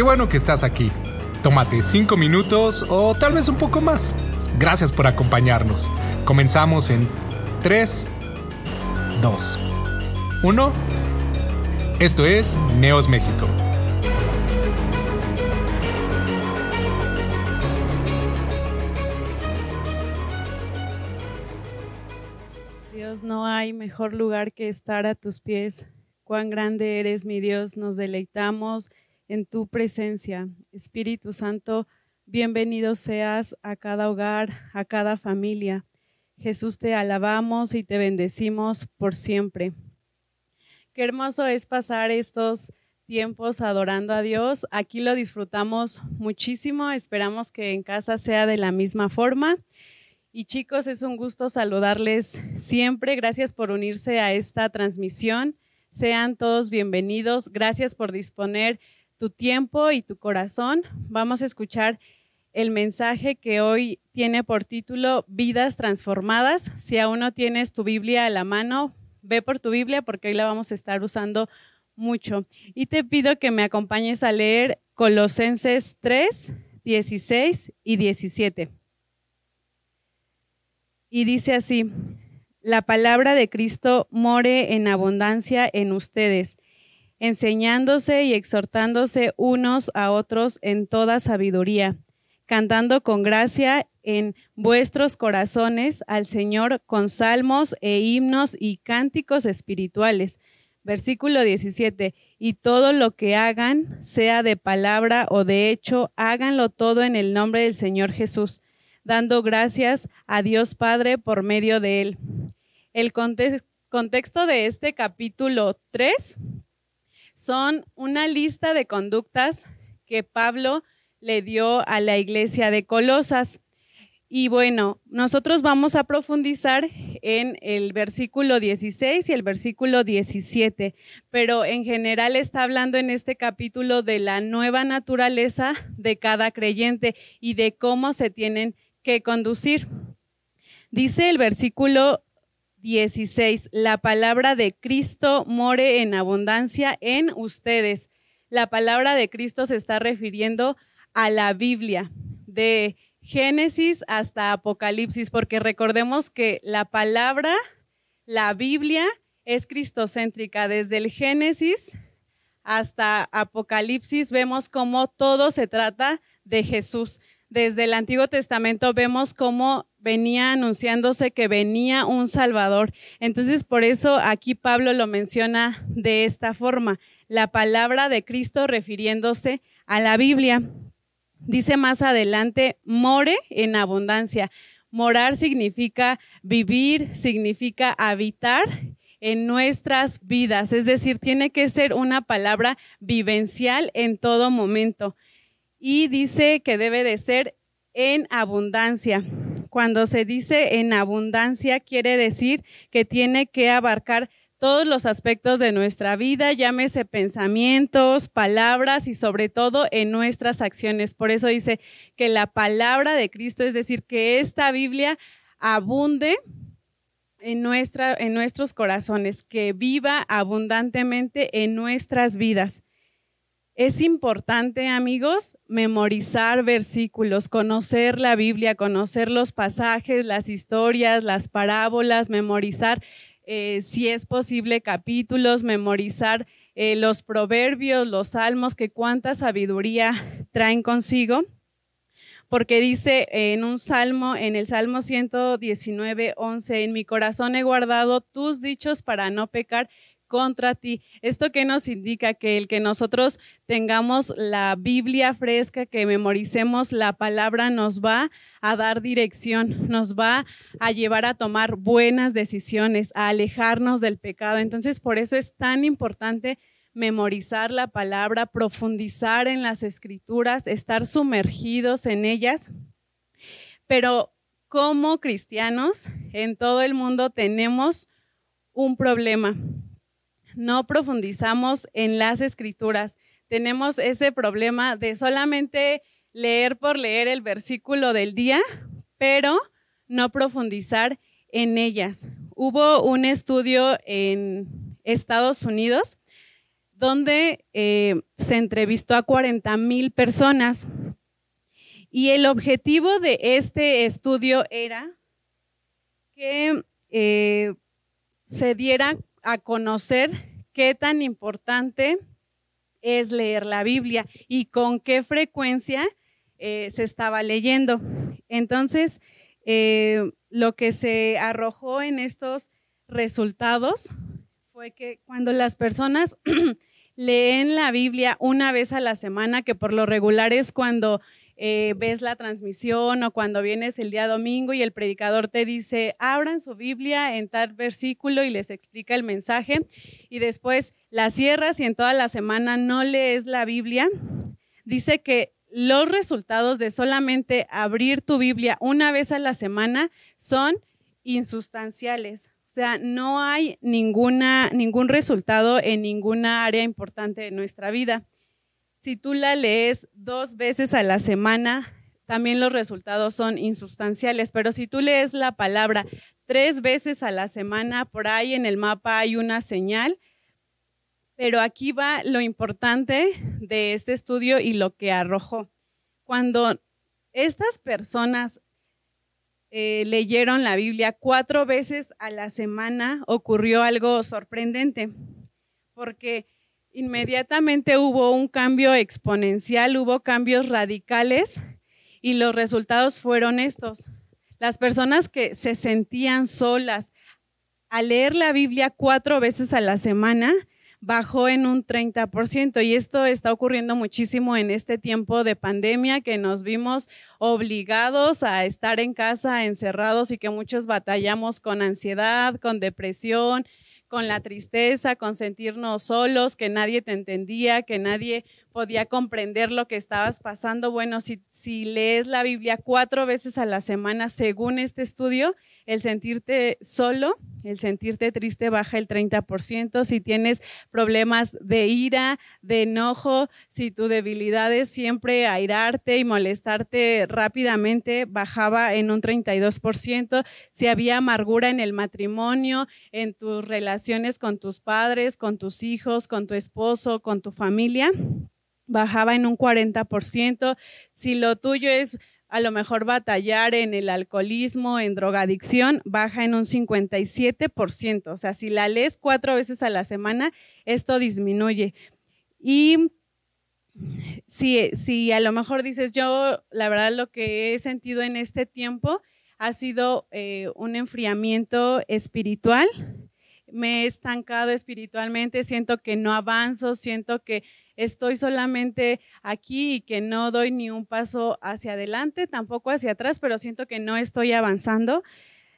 Qué bueno que estás aquí. Tómate cinco minutos o tal vez un poco más. Gracias por acompañarnos. Comenzamos en 3, 2, 1. Esto es Neos México. Dios, no hay mejor lugar que estar a tus pies. Cuán grande eres, mi Dios. Nos deleitamos en tu presencia. Espíritu Santo, bienvenido seas a cada hogar, a cada familia. Jesús, te alabamos y te bendecimos por siempre. Qué hermoso es pasar estos tiempos adorando a Dios. Aquí lo disfrutamos muchísimo. Esperamos que en casa sea de la misma forma. Y chicos, es un gusto saludarles siempre. Gracias por unirse a esta transmisión. Sean todos bienvenidos. Gracias por disponer tu tiempo y tu corazón. Vamos a escuchar el mensaje que hoy tiene por título Vidas transformadas. Si aún no tienes tu Biblia a la mano, ve por tu Biblia porque hoy la vamos a estar usando mucho. Y te pido que me acompañes a leer Colosenses 3, 16 y 17. Y dice así, la palabra de Cristo more en abundancia en ustedes enseñándose y exhortándose unos a otros en toda sabiduría, cantando con gracia en vuestros corazones al Señor con salmos e himnos y cánticos espirituales. Versículo 17, y todo lo que hagan, sea de palabra o de hecho, háganlo todo en el nombre del Señor Jesús, dando gracias a Dios Padre por medio de él. El contexto de este capítulo 3 son una lista de conductas que Pablo le dio a la iglesia de Colosas. Y bueno, nosotros vamos a profundizar en el versículo 16 y el versículo 17, pero en general está hablando en este capítulo de la nueva naturaleza de cada creyente y de cómo se tienen que conducir. Dice el versículo 16. La palabra de Cristo more en abundancia en ustedes. La palabra de Cristo se está refiriendo a la Biblia, de Génesis hasta Apocalipsis, porque recordemos que la palabra, la Biblia, es cristocéntrica. Desde el Génesis hasta Apocalipsis vemos cómo todo se trata de Jesús. Desde el Antiguo Testamento vemos cómo venía anunciándose que venía un Salvador. Entonces, por eso aquí Pablo lo menciona de esta forma, la palabra de Cristo refiriéndose a la Biblia. Dice más adelante, more en abundancia. Morar significa vivir, significa habitar en nuestras vidas. Es decir, tiene que ser una palabra vivencial en todo momento. Y dice que debe de ser en abundancia. Cuando se dice en abundancia, quiere decir que tiene que abarcar todos los aspectos de nuestra vida, llámese pensamientos, palabras y sobre todo en nuestras acciones. Por eso dice que la palabra de Cristo, es decir, que esta Biblia abunde en, nuestra, en nuestros corazones, que viva abundantemente en nuestras vidas. Es importante, amigos, memorizar versículos, conocer la Biblia, conocer los pasajes, las historias, las parábolas, memorizar, eh, si es posible, capítulos, memorizar eh, los proverbios, los salmos, que cuánta sabiduría traen consigo. Porque dice en un salmo, en el Salmo 119, 11, en mi corazón he guardado tus dichos para no pecar contra ti. ¿Esto qué nos indica? Que el que nosotros tengamos la Biblia fresca, que memoricemos la palabra, nos va a dar dirección, nos va a llevar a tomar buenas decisiones, a alejarnos del pecado. Entonces, por eso es tan importante memorizar la palabra, profundizar en las escrituras, estar sumergidos en ellas. Pero como cristianos en todo el mundo tenemos un problema no profundizamos en las escrituras. Tenemos ese problema de solamente leer por leer el versículo del día, pero no profundizar en ellas. Hubo un estudio en Estados Unidos donde eh, se entrevistó a 40 mil personas. Y el objetivo de este estudio era que eh, se diera a conocer qué tan importante es leer la Biblia y con qué frecuencia eh, se estaba leyendo. Entonces, eh, lo que se arrojó en estos resultados fue que cuando las personas leen la Biblia una vez a la semana, que por lo regular es cuando eh, ves la transmisión o cuando vienes el día domingo y el predicador te dice, abran su Biblia en tal versículo y les explica el mensaje y después la cierras y en toda la semana no lees la Biblia, dice que los resultados de solamente abrir tu Biblia una vez a la semana son insustanciales. O sea, no hay ninguna, ningún resultado en ninguna área importante de nuestra vida si tú la lees dos veces a la semana, también los resultados son insustanciales, pero si tú lees la palabra tres veces a la semana, por ahí en el mapa hay una señal, pero aquí va lo importante de este estudio y lo que arrojó. Cuando estas personas eh, leyeron la Biblia cuatro veces a la semana, ocurrió algo sorprendente, porque Inmediatamente hubo un cambio exponencial, hubo cambios radicales y los resultados fueron estos. Las personas que se sentían solas al leer la Biblia cuatro veces a la semana bajó en un 30% y esto está ocurriendo muchísimo en este tiempo de pandemia que nos vimos obligados a estar en casa encerrados y que muchos batallamos con ansiedad, con depresión, con la tristeza, con sentirnos solos, que nadie te entendía, que nadie podía comprender lo que estabas pasando. Bueno, si, si lees la Biblia cuatro veces a la semana, según este estudio, el sentirte solo, el sentirte triste baja el 30%. Si tienes problemas de ira, de enojo, si tu debilidad es siempre airarte y molestarte rápidamente, bajaba en un 32%. Si había amargura en el matrimonio, en tus relaciones con tus padres, con tus hijos, con tu esposo, con tu familia, bajaba en un 40%. Si lo tuyo es a lo mejor batallar en el alcoholismo, en drogadicción, baja en un 57%. O sea, si la lees cuatro veces a la semana, esto disminuye. Y si, si a lo mejor dices, yo la verdad lo que he sentido en este tiempo ha sido eh, un enfriamiento espiritual, me he estancado espiritualmente, siento que no avanzo, siento que estoy solamente aquí y que no doy ni un paso hacia adelante, tampoco hacia atrás, pero siento que no estoy avanzando.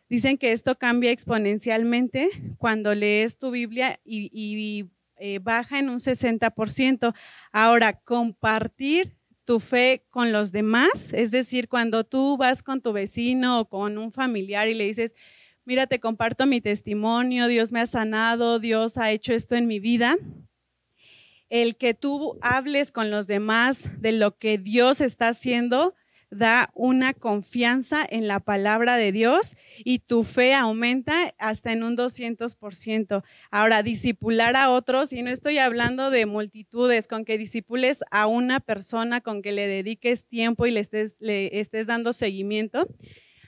Dicen que esto cambia exponencialmente cuando lees tu Biblia y, eh, baja en un 60%. Ahora, compartir tu fe con los demás, es decir, cuando tú vas con tu vecino o con un familiar y le dices, mira, te comparto mi testimonio, Dios me ha sanado, Dios ha hecho esto en mi vida, el que tú hables con los demás de lo que Dios está haciendo da una confianza en la palabra de Dios y tu fe aumenta hasta en un 200%. Ahora, disipular a otros, y no estoy hablando de multitudes, con que disipules a una persona, con que le dediques tiempo y le estés, le estés dando seguimiento,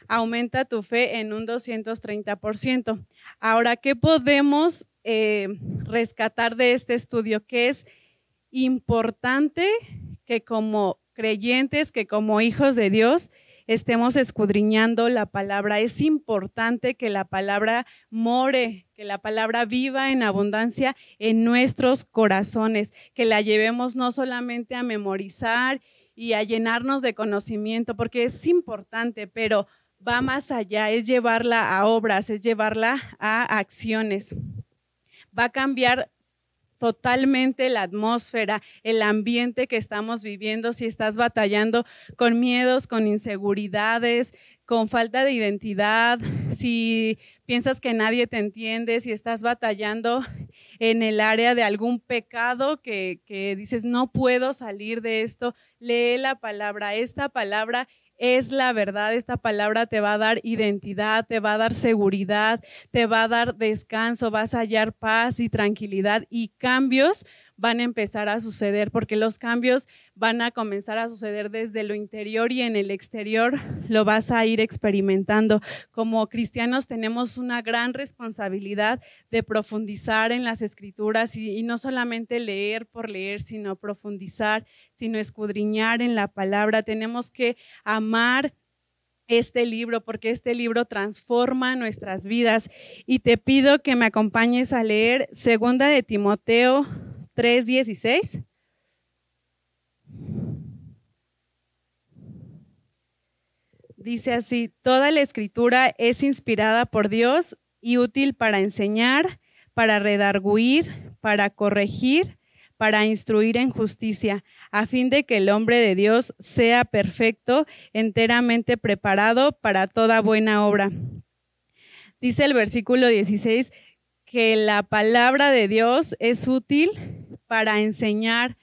aumenta tu fe en un 230%. Ahora, ¿qué podemos eh, rescatar de este estudio, que es importante que como creyentes, que como hijos de Dios, estemos escudriñando la palabra. Es importante que la palabra more, que la palabra viva en abundancia en nuestros corazones, que la llevemos no solamente a memorizar y a llenarnos de conocimiento, porque es importante, pero va más allá, es llevarla a obras, es llevarla a acciones va a cambiar totalmente la atmósfera, el ambiente que estamos viviendo, si estás batallando con miedos, con inseguridades, con falta de identidad, si piensas que nadie te entiende, si estás batallando en el área de algún pecado que, que dices, no puedo salir de esto, lee la palabra. Esta palabra es la verdad. Esta palabra te va a dar identidad, te va a dar seguridad, te va a dar descanso, vas a hallar paz y tranquilidad y cambios van a empezar a suceder, porque los cambios van a comenzar a suceder desde lo interior y en el exterior lo vas a ir experimentando. Como cristianos tenemos una gran responsabilidad de profundizar en las escrituras y, no solamente leer por leer, sino profundizar, sino escudriñar en la palabra. Tenemos que amar este libro, porque este libro transforma nuestras vidas. Y te pido que me acompañes a leer Segunda de Timoteo 3:16. Dice así, toda la escritura es inspirada por Dios y útil para enseñar, para redarguir, para corregir, para instruir en justicia, a fin de que el hombre de Dios sea perfecto, enteramente preparado para toda buena obra. Dice el versículo 16 que la palabra de Dios es útil para enseñar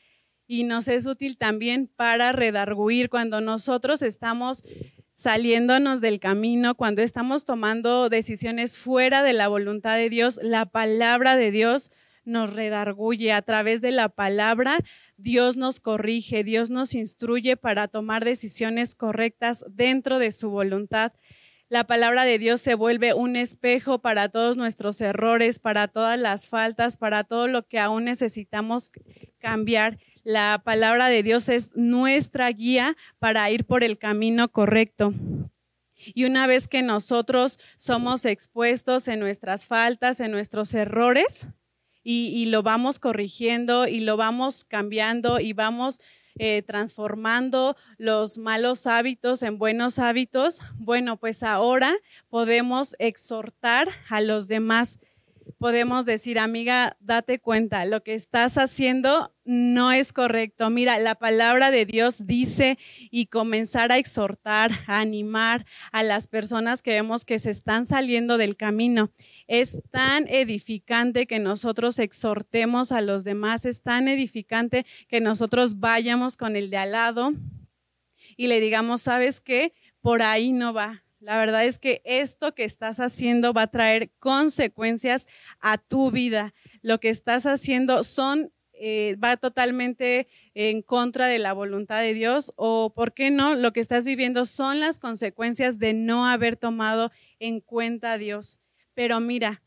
y nos es útil también para redarguir cuando nosotros estamos saliéndonos del camino, cuando estamos tomando decisiones fuera de la voluntad de Dios, la palabra de Dios nos redarguye. A través de la palabra, Dios nos corrige, Dios nos instruye para tomar decisiones correctas dentro de su voluntad. La palabra de Dios se vuelve un espejo para todos nuestros errores, para todas las faltas, para todo lo que aún necesitamos cambiar. La palabra de Dios es nuestra guía para ir por el camino correcto. Y una vez que nosotros somos expuestos en nuestras faltas, en nuestros errores, y, lo vamos corrigiendo y lo vamos cambiando y vamos eh, transformando los malos hábitos en buenos hábitos, bueno, pues ahora podemos exhortar a los demás podemos decir, amiga, date cuenta, lo que estás haciendo no es correcto. Mira, la palabra de Dios dice y comenzar a exhortar, a animar a las personas que vemos que se están saliendo del camino. Es tan edificante que nosotros exhortemos a los demás, es tan edificante que nosotros vayamos con el de al lado y le digamos, ¿sabes qué? Por ahí no va la verdad es que esto que estás haciendo va a traer consecuencias a tu vida. Lo que estás haciendo son eh, va totalmente en contra de la voluntad de Dios o, ¿por qué no? Lo que estás viviendo son las consecuencias de no haber tomado en cuenta a Dios. Pero mira,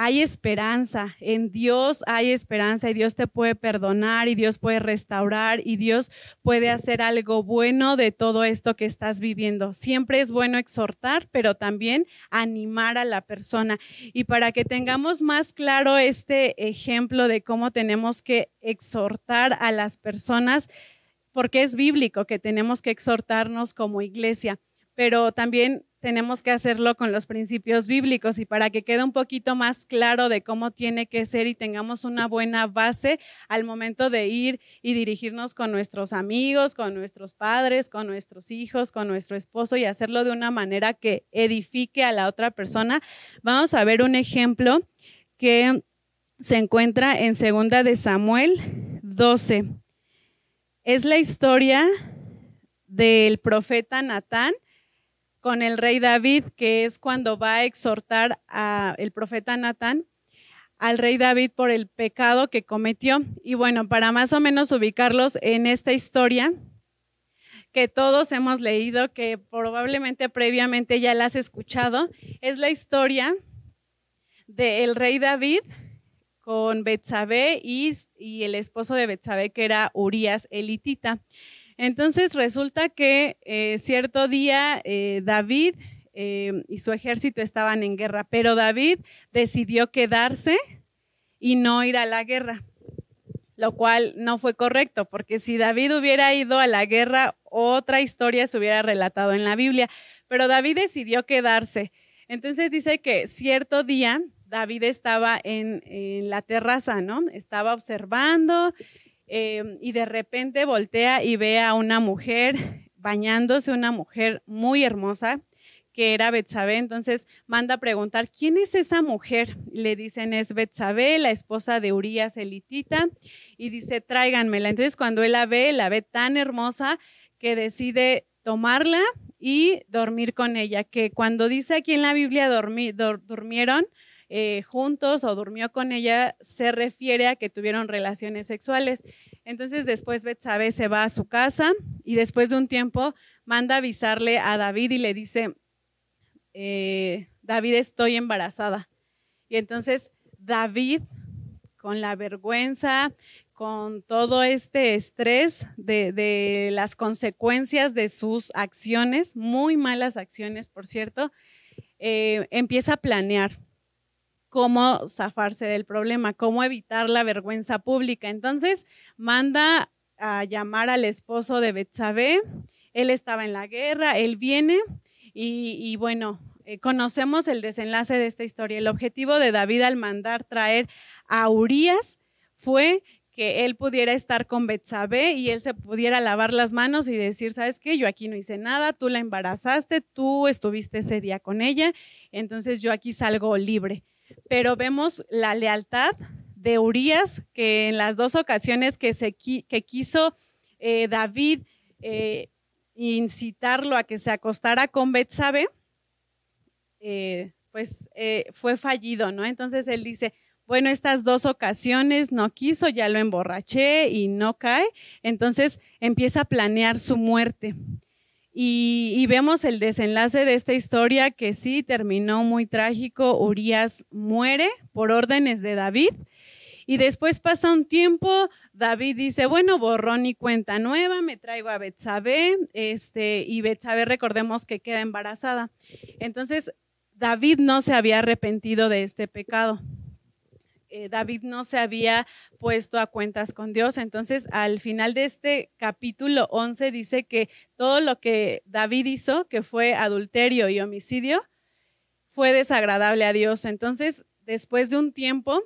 hay esperanza, en Dios hay esperanza y Dios te puede perdonar y Dios puede restaurar y Dios puede hacer algo bueno de todo esto que estás viviendo. Siempre es bueno exhortar, pero también animar a la persona. Y para que tengamos más claro este ejemplo de cómo tenemos que exhortar a las personas, porque es bíblico que tenemos que exhortarnos como iglesia, pero también tenemos que hacerlo con los principios bíblicos y para que quede un poquito más claro de cómo tiene que ser y tengamos una buena base al momento de ir y dirigirnos con nuestros amigos, con nuestros padres, con nuestros hijos, con nuestro esposo y hacerlo de una manera que edifique a la otra persona. Vamos a ver un ejemplo que se encuentra en segunda de Samuel 12. Es la historia del profeta Natán con el rey David, que es cuando va a exhortar a el profeta Natán al rey David por el pecado que cometió. Y bueno, para más o menos ubicarlos en esta historia que todos hemos leído, que probablemente previamente ya la has escuchado, es la historia del rey David con Betsabé y, y el esposo de Betsabé que era Urias elitita. Entonces resulta que eh, cierto día eh, David eh, y su ejército estaban en guerra, pero David decidió quedarse y no ir a la guerra, lo cual no fue correcto, porque si David hubiera ido a la guerra, otra historia se hubiera relatado en la Biblia, pero David decidió quedarse. Entonces dice que cierto día David estaba en, en la terraza, ¿no? Estaba observando Em, y de repente voltea y ve a una mujer bañándose, una mujer muy hermosa que era Betsabé, entonces manda a preguntar, ¿quién es esa mujer? Le dicen, es Betsabé, la esposa de Urias elitita, y dice, tráiganmela. Entonces cuando él la ve, la ve tan hermosa que decide tomarla y dormir con ella, que cuando dice aquí en la Biblia durmieron, eh, juntos o durmió con ella, se refiere a que tuvieron relaciones sexuales. Entonces después Betsabe se va a su casa y después de un tiempo manda avisarle a David y le dice, eh, David, estoy embarazada. Y entonces David, con la vergüenza, con todo este estrés de, las consecuencias de sus acciones, muy malas acciones, por cierto, eh, empieza a planear cómo zafarse del problema, cómo evitar la vergüenza pública. Entonces manda a llamar al esposo de Betsabé. Él estaba en la guerra, él viene y, bueno, eh, conocemos el desenlace de esta historia. El objetivo de David al mandar traer a Urias fue que él pudiera estar con Betsabé y él se pudiera lavar las manos y decir, ¿sabes qué? Yo aquí no hice nada, tú la embarazaste, tú estuviste ese día con ella, entonces yo aquí salgo libre. Pero vemos la lealtad de Urias, que en las dos ocasiones que, se, que quiso eh, David eh, incitarlo a que se acostara con Betsabé, eh, pues fue fallido, ¿no? Entonces él dice, bueno, estas dos ocasiones no quiso, ya lo emborraché y no cae, entonces empieza a planear su muerte. Y, vemos el desenlace de esta historia que sí terminó muy trágico. Urias muere por órdenes de David. Y después pasa un tiempo, David dice, bueno, borrón y cuenta nueva, me traigo a Betsabé, este, y Betsabé recordemos que queda embarazada. Entonces, David no se había arrepentido de este pecado. Eh, David no se había puesto a cuentas con Dios. Entonces, al final de este capítulo 11 dice que todo lo que David hizo, que fue adulterio y homicidio, fue desagradable a Dios. Entonces, después de un tiempo,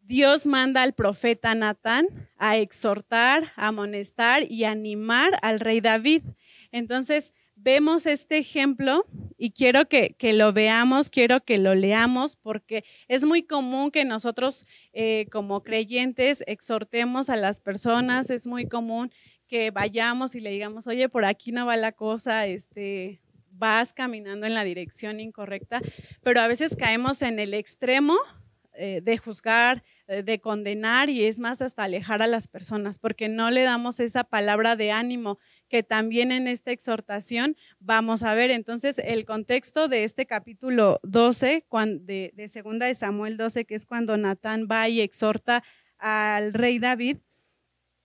Dios manda al profeta Natán a exhortar, a amonestar y animar al rey David. Entonces, vemos este ejemplo y quiero que, lo veamos, quiero que lo leamos, porque es muy común que nosotros eh, como creyentes exhortemos a las personas, es muy común que vayamos y le digamos, oye, por aquí no va la cosa, este, vas caminando en la dirección incorrecta, pero a veces caemos en el extremo eh, de juzgar, eh, de condenar y es más hasta alejar a las personas, porque no le damos esa palabra de ánimo que también en esta exhortación vamos a ver. Entonces, el contexto de este capítulo 12, de, de segunda de Samuel 12, que es cuando Natán va y exhorta al rey David,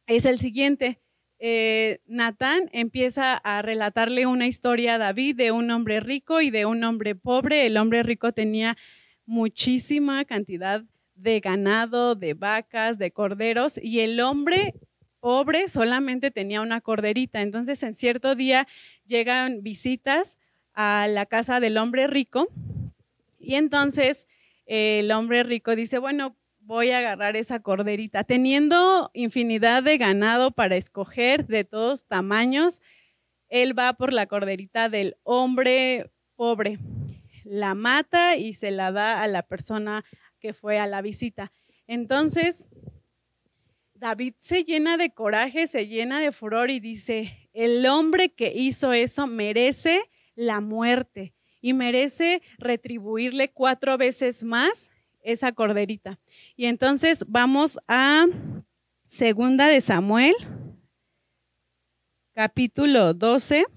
es el siguiente. Eh, Natán empieza a relatarle una historia a David de un hombre rico y de un hombre pobre. El hombre rico tenía muchísima cantidad de ganado, de vacas, de corderos, y el hombre pobre solamente tenía una corderita. Entonces, en cierto día llegan visitas a la casa del hombre rico y entonces el hombre rico dice, bueno, voy a agarrar esa corderita. Teniendo infinidad de ganado para escoger de todos tamaños, él va por la corderita del hombre pobre, la mata y se la da a la persona que fue a la visita. Entonces, David se llena de coraje, se llena de furor y dice, el hombre que hizo eso merece la muerte y merece retribuirle cuatro veces más esa corderita. Y entonces vamos a segunda de Samuel, capítulo 12,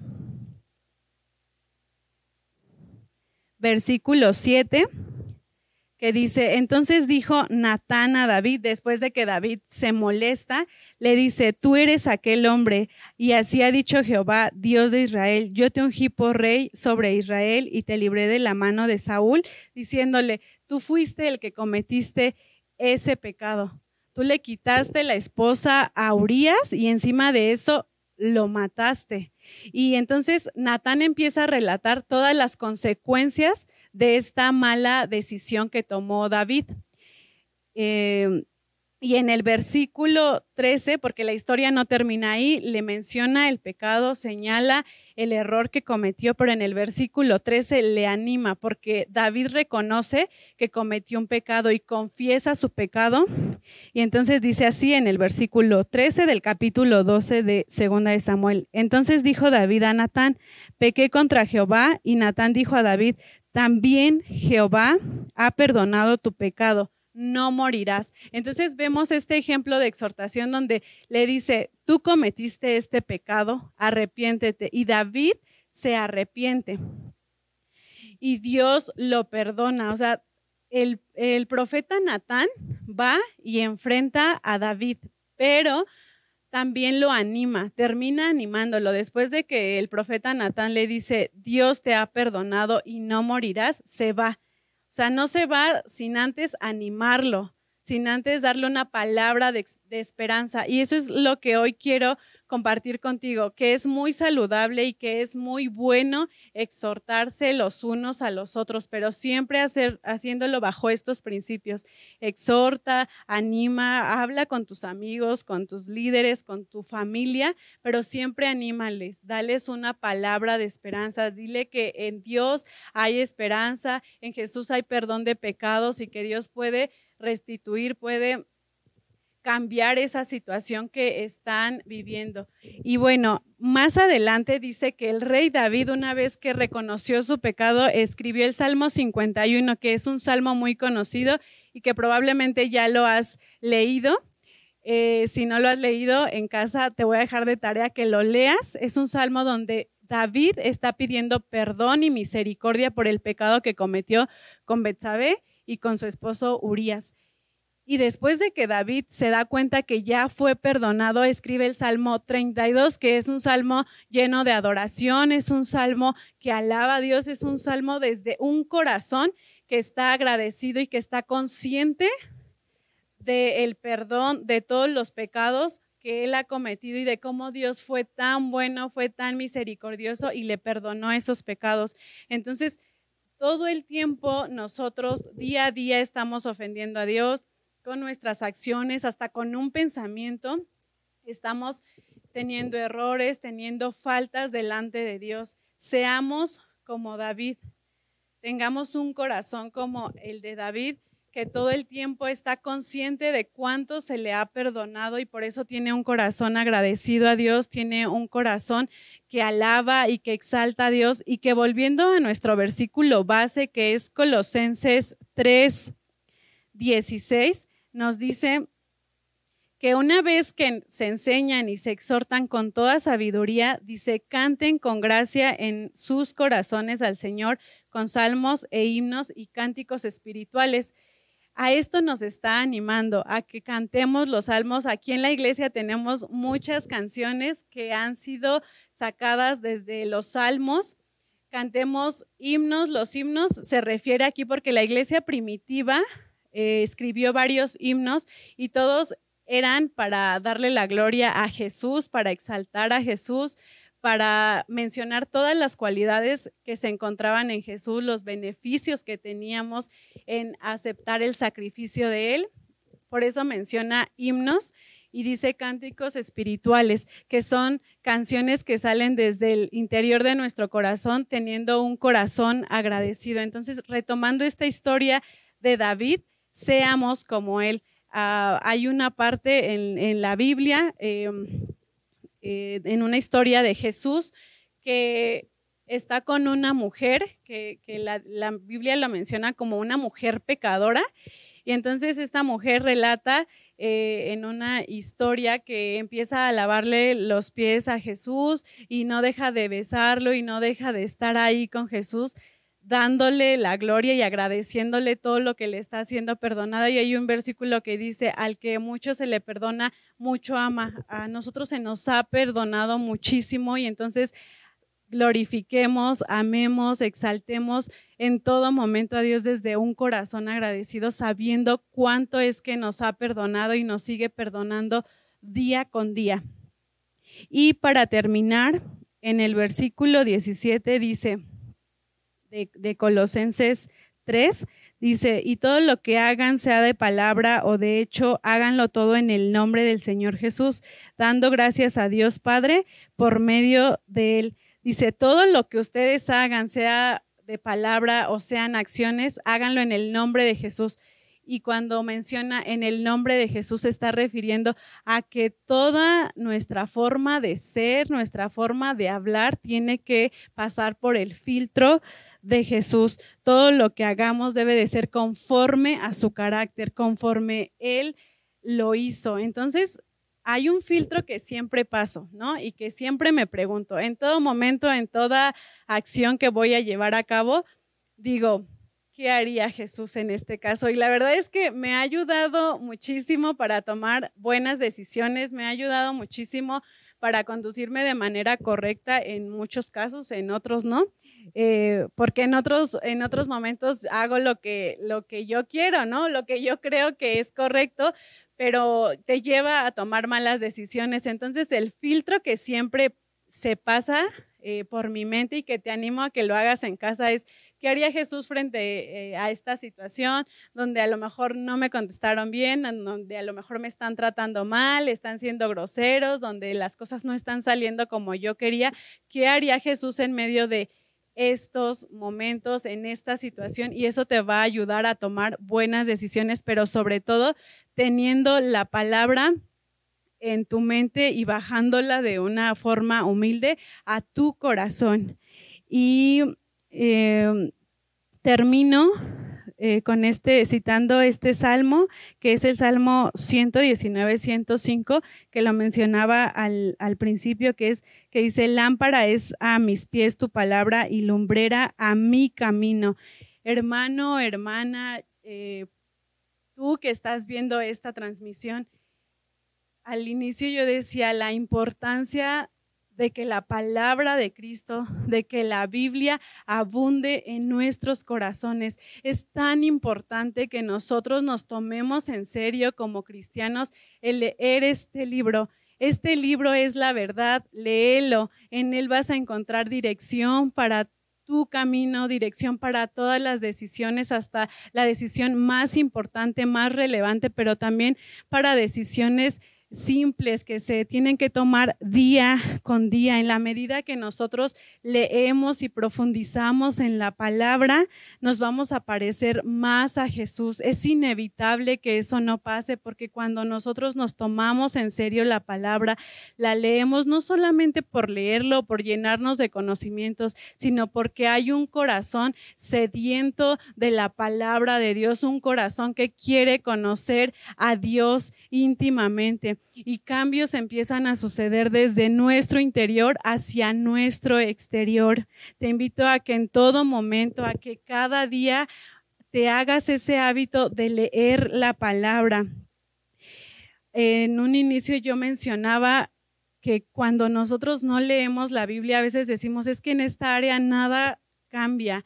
versículo 7 que dice, entonces dijo Natán a David, después de que David se molesta, le dice, tú eres aquel hombre, y así ha dicho Jehová, Dios de Israel, yo te ungí por rey sobre Israel y te libré de la mano de Saúl, diciéndole, tú fuiste el que cometiste ese pecado. Tú le quitaste la esposa a Urias y encima de eso lo mataste. Y entonces Natán empieza a relatar todas las consecuencias de esta mala decisión que tomó David. Eh, y en el versículo 13, porque la historia no termina ahí, le menciona el pecado, señala el error que cometió, pero en el versículo 13 le anima, porque David reconoce que cometió un pecado y confiesa su pecado. Y entonces dice así en el versículo 13 del capítulo 12 de Segunda de Samuel. Entonces dijo David a Natán, pequé contra Jehová, y Natán dijo a David, también Jehová ha perdonado tu pecado, no morirás. Entonces vemos este ejemplo de exhortación donde le dice, tú cometiste este pecado, arrepiéntete. Y David se arrepiente. Y Dios lo perdona. O sea, el, el profeta Natán va y enfrenta a David, pero también lo anima, termina animándolo. Después de que el profeta Natán le dice, Dios te ha perdonado y no morirás, se va. Sea, no se va sin antes animarlo, sin antes darle una palabra de, esperanza. Y eso es lo que hoy quiero compartir contigo, que es muy saludable y que es muy bueno exhortarse los unos a los otros, pero siempre hacer, haciéndolo bajo estos principios. Exhorta, anima, habla con tus amigos, con tus líderes, con tu familia, pero siempre anímales, dales una palabra de esperanza, dile que en Dios hay esperanza, en Jesús hay perdón de pecados y que Dios puede restituir, puede cambiar esa situación que están viviendo. Y bueno, más adelante dice que el rey David, una vez que reconoció su pecado, escribió el Salmo 51, que es un salmo muy conocido y que probablemente ya lo has leído. Eh, si no lo has leído en casa, te voy a dejar de tarea que lo leas. Es un salmo donde David está pidiendo perdón y misericordia por el pecado que cometió con Betsabé y con su esposo Urias. Y después de que David se da cuenta que ya fue perdonado, escribe el Salmo 32, que es un salmo lleno de adoración, es un salmo que alaba a Dios, es un salmo desde un corazón que está agradecido y que está consciente del perdón de todos los pecados que él ha cometido y de cómo Dios fue tan bueno, fue tan misericordioso y le perdonó esos pecados. Entonces, todo el tiempo nosotros día a día estamos ofendiendo a Dios, con nuestras acciones, hasta con un pensamiento, estamos teniendo errores, teniendo faltas delante de Dios. Seamos como David, tengamos un corazón como el de David, que todo el tiempo está consciente de cuánto se le ha perdonado y por eso tiene un corazón agradecido a Dios, tiene un corazón que alaba y que exalta a Dios y que volviendo a nuestro versículo base que es Colosenses 3, 16, nos dice que una vez que se enseñan y se exhortan con toda sabiduría, dice, canten con gracia en sus corazones al Señor con salmos e himnos y cánticos espirituales. A esto nos está animando, a que cantemos los salmos. Aquí en la iglesia tenemos muchas canciones que han sido sacadas desde los salmos. Cantemos himnos. Los himnos se refiere aquí porque la iglesia primitiva eh, escribió varios himnos y todos eran para darle la gloria a Jesús, para exaltar a Jesús, para mencionar todas las cualidades que se encontraban en Jesús, los beneficios que teníamos en aceptar el sacrificio de Él. Por eso menciona himnos y dice cánticos espirituales, que son canciones que salen desde el interior de nuestro corazón, teniendo un corazón agradecido. Entonces, retomando esta historia de David, seamos como Él. Ah, hay una parte en, la Biblia, em, eh, en una historia de Jesús, que está con una mujer, que, la, Biblia la menciona como una mujer pecadora, y entonces esta mujer relata eh, en una historia que empieza a lavarle los pies a Jesús y no deja de besarlo y no deja de estar ahí con Jesús dándole la gloria y agradeciéndole todo lo que le está haciendo perdonado. Y hay un versículo que dice, al que mucho se le perdona, mucho ama. A nosotros se nos ha perdonado muchísimo y entonces glorifiquemos, amemos, exaltemos en todo momento a Dios desde un corazón agradecido, sabiendo cuánto es que nos ha perdonado y nos sigue perdonando día con día. Y para terminar, en el versículo 17 dice, de, Colosenses 3, dice, y todo lo que hagan, sea de palabra o de hecho, háganlo todo en el nombre del Señor Jesús, dando gracias a Dios Padre por medio de él. Dice, todo lo que ustedes hagan, sea de palabra o sean acciones, háganlo en el nombre de Jesús. Y cuando menciona en el nombre de Jesús, se está refiriendo a que toda nuestra forma de ser, nuestra forma de hablar, tiene que pasar por el filtro de Jesús. Todo lo que hagamos debe de ser conforme a su carácter, conforme Él lo hizo. Entonces, hay un filtro que siempre paso, ¿no? Y que siempre me pregunto, en todo momento, en toda acción que voy a llevar a cabo, digo, ¿qué haría Jesús en este caso? Y la verdad es que me ha ayudado muchísimo para tomar buenas decisiones, me ha ayudado muchísimo para conducirme de manera correcta en muchos casos, en otros no. Eh, porque en otros, en otros momentos hago lo que, lo que yo quiero, ¿no? Lo que yo creo que es correcto, pero te lleva a tomar malas decisiones. Entonces, el filtro que siempre se pasa eh, por mi mente y que te animo a que lo hagas en casa es, ¿qué haría Jesús frente eh, a esta situación donde a lo mejor no me contestaron bien, donde a lo mejor me están tratando mal, están siendo groseros, donde las cosas no están saliendo como yo quería? ¿Qué haría Jesús en medio de estos momentos, en esta situación y eso te va a ayudar a tomar buenas decisiones, pero sobre todo teniendo la palabra en tu mente y bajándola de una forma humilde a tu corazón. Y eh, termino eh, con este, citando este salmo, que es el Salmo 119, 105, que lo mencionaba al, principio, que es, que dice, lámpara es a mis pies tu palabra y lumbrera a mi camino. Hermano, hermana, eh, tú que estás viendo esta transmisión, al inicio yo decía la importancia de que la palabra de Cristo, de que la Biblia abunde en nuestros corazones. Es tan importante que nosotros nos tomemos en serio como cristianos el leer este libro. Este libro es la verdad, léelo. En él vas a encontrar dirección para tu camino, dirección para todas las decisiones, hasta la decisión más importante, más relevante, pero también para decisiones simples que se tienen que tomar día con día. En la medida que nosotros leemos y profundizamos en la palabra, nos vamos a parecer más a Jesús. Es inevitable que eso no pase porque cuando nosotros nos tomamos en serio la palabra, la leemos no solamente por leerlo, por llenarnos de conocimientos, sino porque hay un corazón sediento de la palabra de Dios, un corazón que quiere conocer a Dios íntimamente y cambios empiezan a suceder desde nuestro interior hacia nuestro exterior. Te invito a que en todo momento, a que cada día te hagas ese hábito de leer la palabra. En un inicio yo mencionaba que cuando nosotros no leemos la Biblia, a veces decimos, es que en esta área nada cambia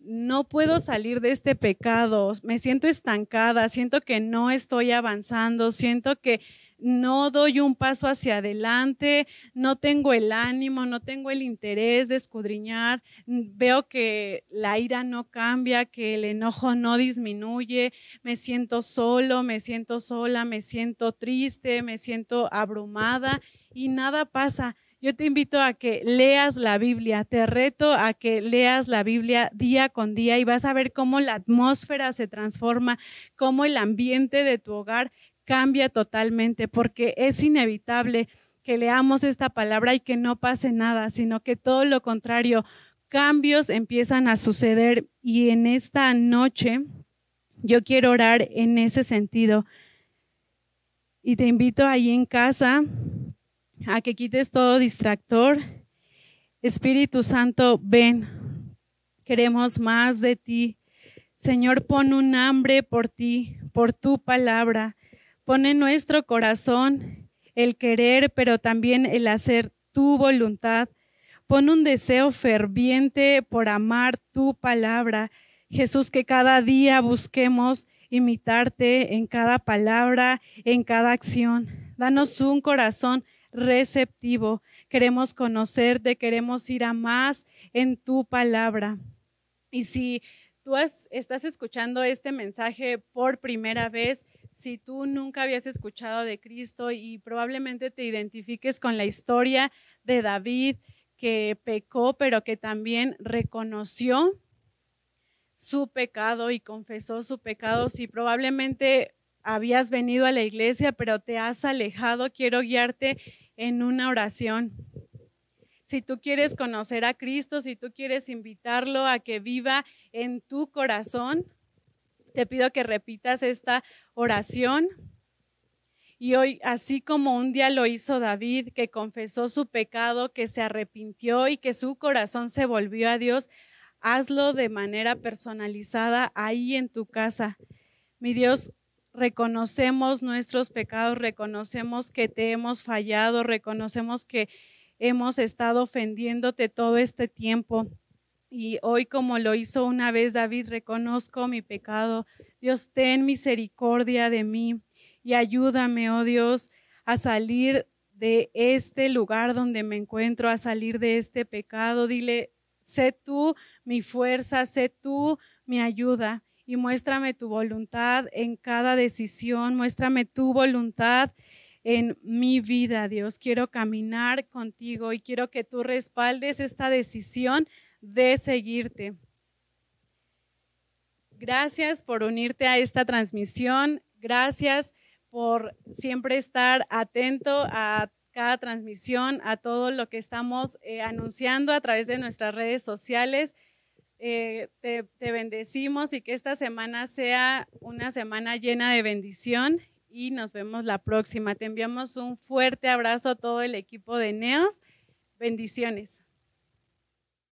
no puedo salir de este pecado, me siento estancada, siento que no estoy avanzando, siento que no doy un paso hacia adelante, no tengo el ánimo, no tengo el interés de escudriñar, veo que la ira no cambia, que el enojo no disminuye, me siento solo, me siento sola, me siento triste, me siento abrumada y nada pasa. Yo te invito a que leas la Biblia, te reto a que leas la Biblia día con día y vas a ver cómo la atmósfera se transforma, cómo el ambiente de tu hogar cambia totalmente, porque es inevitable que leamos esta palabra y que no pase nada, sino que todo lo contrario, cambios empiezan a suceder y en esta noche yo quiero orar en ese sentido. Y te invito ahí en casa a que quites todo distractor. Espíritu Santo, ven. Queremos más de ti. Señor, pon un hambre por ti, por tu palabra. Pone en nuestro corazón el querer, pero también el hacer tu voluntad. Pon un deseo ferviente por amar tu palabra. Jesús, que cada día busquemos imitarte en cada palabra, en cada acción. Danos un corazón receptivo. Queremos conocerte, queremos ir a más en tu palabra. Y si tú estás escuchando este mensaje por primera vez, si tú nunca habías escuchado de Cristo y probablemente te identifiques con la historia de David que pecó, pero que también reconoció su pecado y confesó su pecado, si probablemente habías venido a la iglesia, pero te has alejado, quiero guiarte en una oración. Si tú quieres conocer a Cristo, si tú quieres invitarlo a que viva en tu corazón, te pido que repitas esta oración. Y hoy, así como un día lo hizo David, que confesó su pecado, que se arrepintió y que su corazón se volvió a Dios, hazlo de manera personalizada ahí en tu casa. Mi Dios, reconocemos nuestros pecados, reconocemos que te hemos fallado, reconocemos que hemos estado ofendiéndote todo este tiempo. Y hoy, como lo hizo una vez David, reconozco mi pecado. Dios, ten misericordia de mí y ayúdame, oh Dios, a salir de este lugar donde me encuentro, a salir de este pecado. Dile, sé tú mi fuerza, sé tú mi ayuda y muéstrame tu voluntad en cada decisión, muéstrame tu voluntad en mi vida, Dios. Quiero caminar contigo y quiero que tú respaldes esta decisión de seguirte. Gracias por unirte a esta transmisión. Gracias por siempre estar atento a cada transmisión, a todo lo que estamos eh, anunciando a través de nuestras redes sociales. Eh, te, te bendecimos y que esta semana sea una semana llena de bendición y nos vemos la próxima. Te enviamos un fuerte abrazo a todo el equipo de NEOS. Bendiciones.